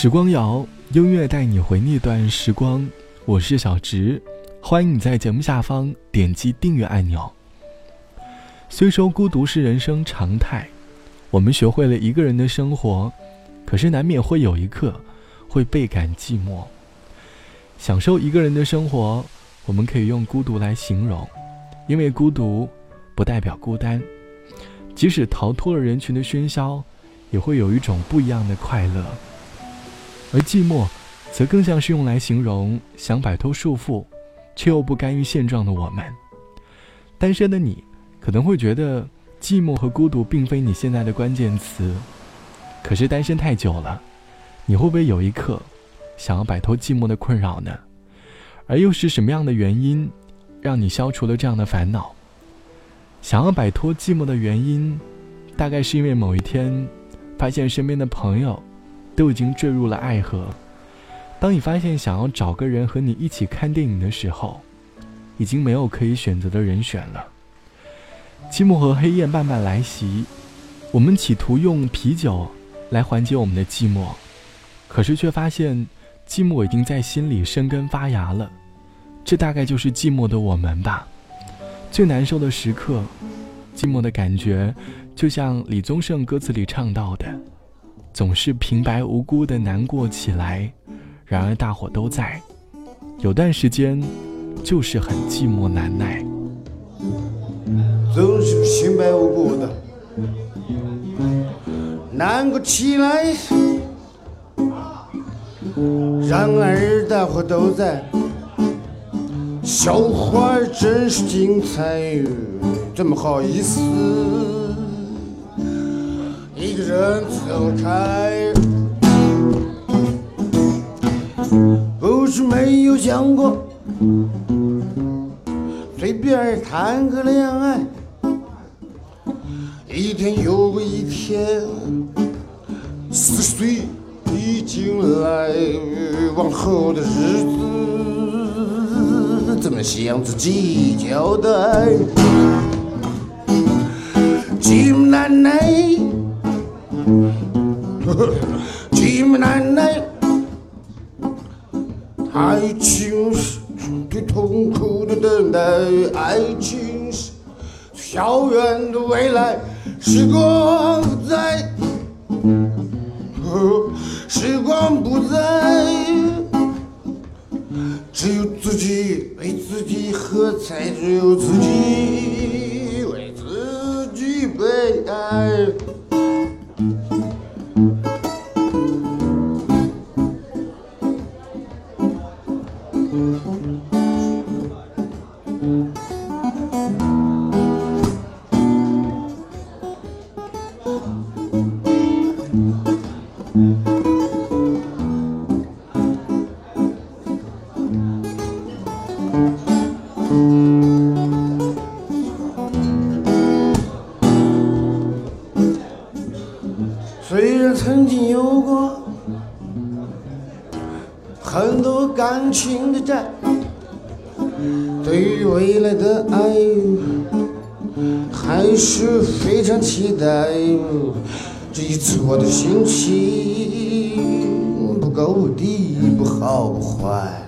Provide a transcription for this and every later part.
时光谣，音乐带你回那段时光。我是小直，欢迎你在节目下方点击订阅按钮。虽说孤独是人生常态，我们学会了一个人的生活，可是难免会有一刻会倍感寂寞。享受一个人的生活，我们可以用孤独来形容，因为孤独不代表孤单，即使逃脱了人群的喧嚣，也会有一种不一样的快乐。而寂寞，则更像是用来形容想摆脱束缚，却又不甘于现状的我们。单身的你，可能会觉得寂寞和孤独并非你现在的关键词。可是单身太久了，你会不会有一刻，想要摆脱寂寞的困扰呢？而又是什么样的原因，让你消除了这样的烦恼？想要摆脱寂寞的原因，大概是因为某一天，发现身边的朋友。都已经坠入了爱河。当你发现想要找个人和你一起看电影的时候，已经没有可以选择的人选了。寂寞和黑夜慢慢来袭，我们企图用啤酒来缓解我们的寂寞，可是却发现寂寞已经在心里生根发芽了。这大概就是寂寞的我们吧。最难受的时刻，寂寞的感觉，就像李宗盛歌词里唱到的。总是平白无故的难过起来，然而大伙都在，有段时间就是很寂寞难耐。总是平白无故的难过起来，然而大伙都在，笑话真是精彩，怎么好意思？人走开，不是没有想过随便谈个恋爱，一天又一天，四十岁已经来，往后的日子怎么向自己交代？寂寞难耐。寂寞难耐，爱情是最痛苦的等待，爱情是遥远的未来，时光不再，时光不再，只有自己为自己喝彩，只有自己为自己悲哀。多感情的债，对于未来的爱还是非常期待。这一次我的心情不够低，不好不坏，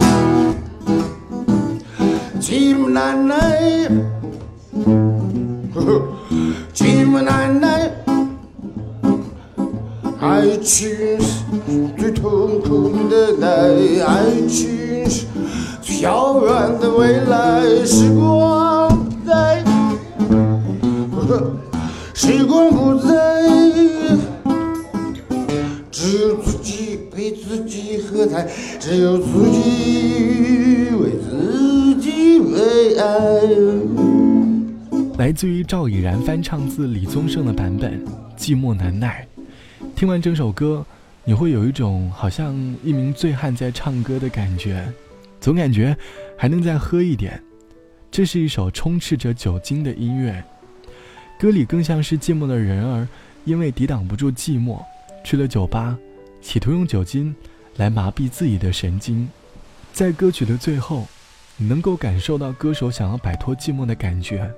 寂寞难耐，寂寞难耐。爱情是最痛苦的，爱情遥远的未来。时光不在，时光不在，只有自己陪自己喝彩，只有自己为自己悲哀。来自于赵以然翻唱自李宗盛的版本《寂寞难耐》。听完整首歌，你会有一种好像一名醉汉在唱歌的感觉，总感觉还能再喝一点。这是一首充斥着酒精的音乐，歌里更像是寂寞的人儿，因为抵挡不住寂寞，去了酒吧，企图用酒精来麻痹自己的神经。在歌曲的最后，你能够感受到歌手想要摆脱寂寞的感觉。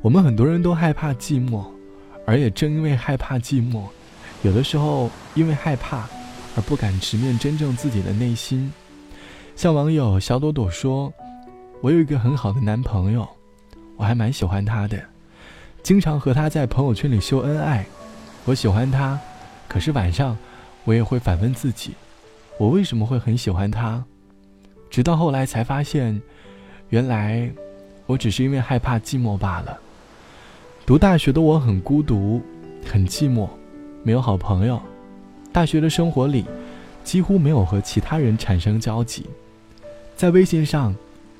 我们很多人都害怕寂寞，而也正因为害怕寂寞。有的时候，因为害怕，而不敢直面真正自己的内心。像网友小朵朵说：“我有一个很好的男朋友，我还蛮喜欢他的，经常和他在朋友圈里秀恩爱。我喜欢他，可是晚上我也会反问自己，我为什么会很喜欢他？直到后来才发现，原来我只是因为害怕寂寞罢了。读大学的我很孤独，很寂寞，没有好朋友。大学的生活里，几乎没有和其他人产生交集。”在微信上，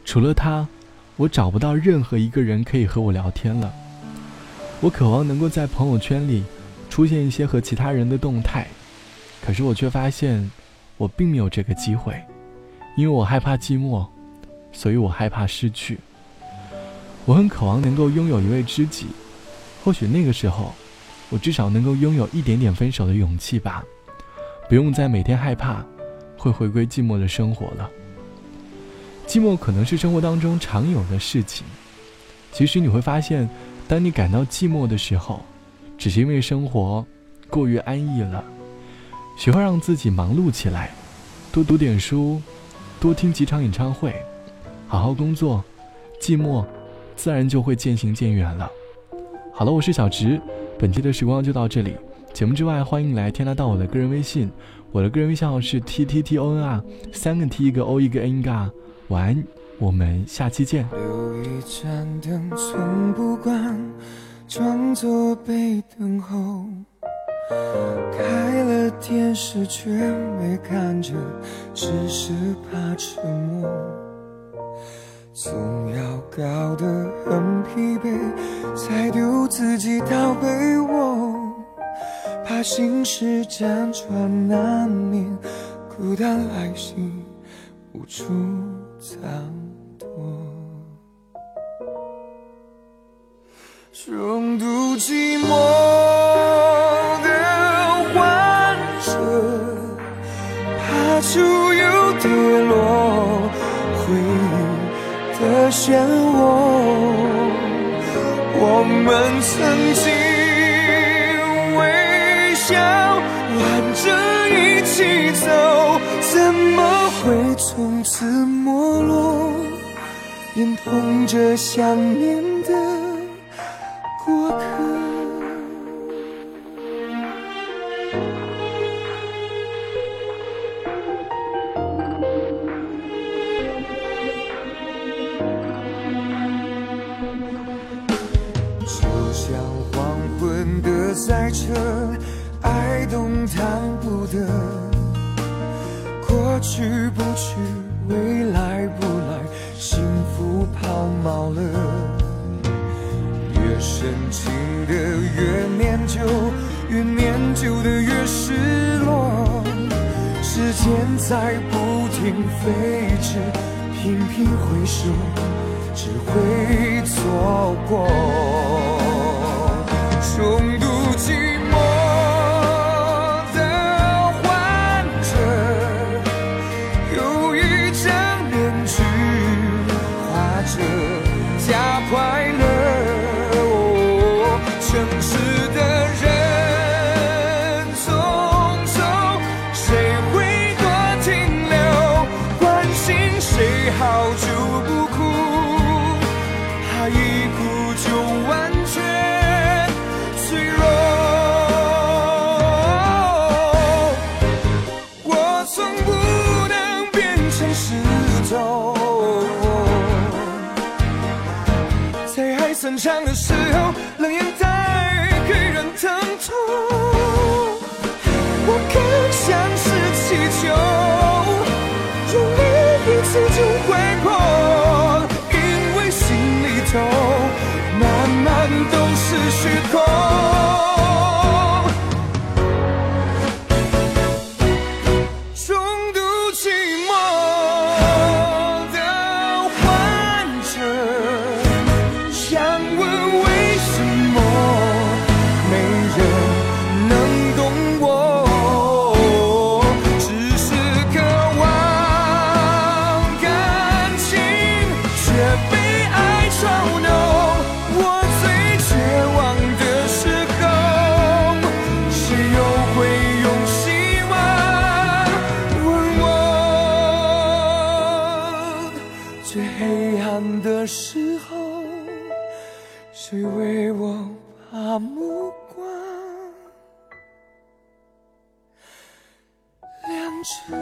除了他，我找不到任何一个人可以和我聊天了。我渴望能够在朋友圈里出现一些和其他人的动态，可是我却发现我并没有这个机会，因为我害怕寂寞，所以我害怕失去。我很渴望能够拥有一位知己，或许那个时候，我至少能够拥有一点点分手的勇气吧，不用再每天害怕会回归寂寞的生活了。寂寞可能是生活当中常有的事情。其实你会发现，当你感到寂寞的时候，只是因为生活过于安逸了。学会让自己忙碌起来，多读点书，多听几场演唱会，好好工作，寂寞自然就会渐行渐远了。好了，我是小直，本期的时光就到这里。节目之外，欢迎来添加到我的个人微信，我的个人微信号是 t t t o n r，三个 t 一个 o 一个 n 嘎。晚安，我们下期见。留一盏灯，从不关，装作被等候。开了电视，却没看着，只是怕沉默。总要搞得很疲惫，才丢自己到被窝。怕心事辗转难眠，孤单来袭，无处。藏躲，重度寂寞的患者，怕出又跌落，漩涡。我们曾经微笑，挽着一起走，怎么会从此没落？眼痛着想念的过客，的，过去不去，未来不来。幸福抛锚了，越深情的越念旧，越念旧的越失落。时间在不停飞驰，频频回首，只会错过。重散场的时候，冷眼带给人疼痛。我更像是气球，用力一次就光亮着？